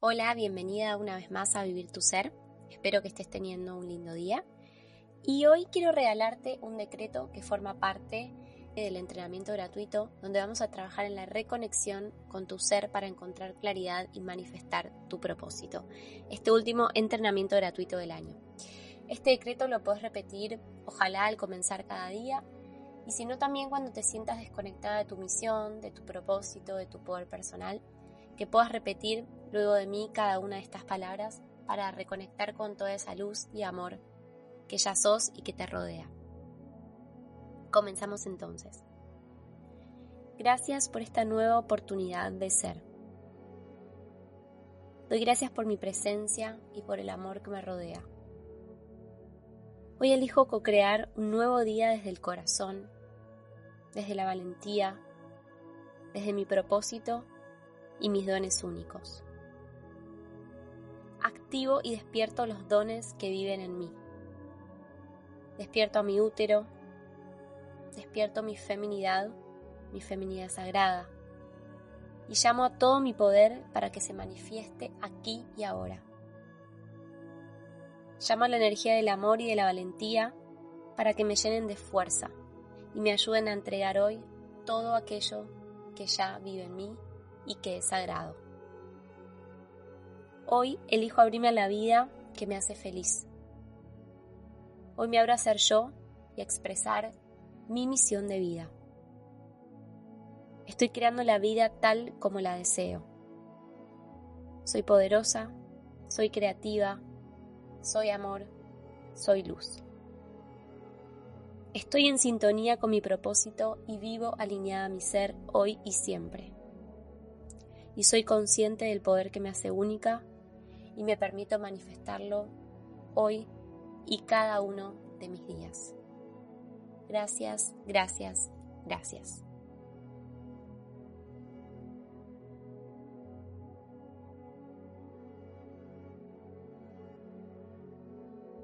Hola, bienvenida una vez más a Vivir tu Ser. Espero que estés teniendo un lindo día. Y hoy quiero regalarte un decreto que forma parte del entrenamiento gratuito donde vamos a trabajar en la reconexión con tu ser para encontrar claridad y manifestar tu propósito. Este último entrenamiento gratuito del año. Este decreto lo puedes repetir ojalá al comenzar cada día y si no también cuando te sientas desconectada de tu misión, de tu propósito, de tu poder personal que puedas repetir luego de mí cada una de estas palabras para reconectar con toda esa luz y amor que ya sos y que te rodea. Comenzamos entonces. Gracias por esta nueva oportunidad de ser. Doy gracias por mi presencia y por el amor que me rodea. Hoy elijo co-crear un nuevo día desde el corazón, desde la valentía, desde mi propósito y mis dones únicos. Activo y despierto los dones que viven en mí. Despierto a mi útero, despierto mi feminidad, mi feminidad sagrada, y llamo a todo mi poder para que se manifieste aquí y ahora. Llamo a la energía del amor y de la valentía para que me llenen de fuerza y me ayuden a entregar hoy todo aquello que ya vive en mí y que es sagrado. Hoy elijo abrirme a la vida que me hace feliz. Hoy me abro a ser yo y a expresar mi misión de vida. Estoy creando la vida tal como la deseo. Soy poderosa, soy creativa, soy amor, soy luz. Estoy en sintonía con mi propósito y vivo alineada a mi ser hoy y siempre y soy consciente del poder que me hace única y me permito manifestarlo hoy y cada uno de mis días. Gracias, gracias, gracias.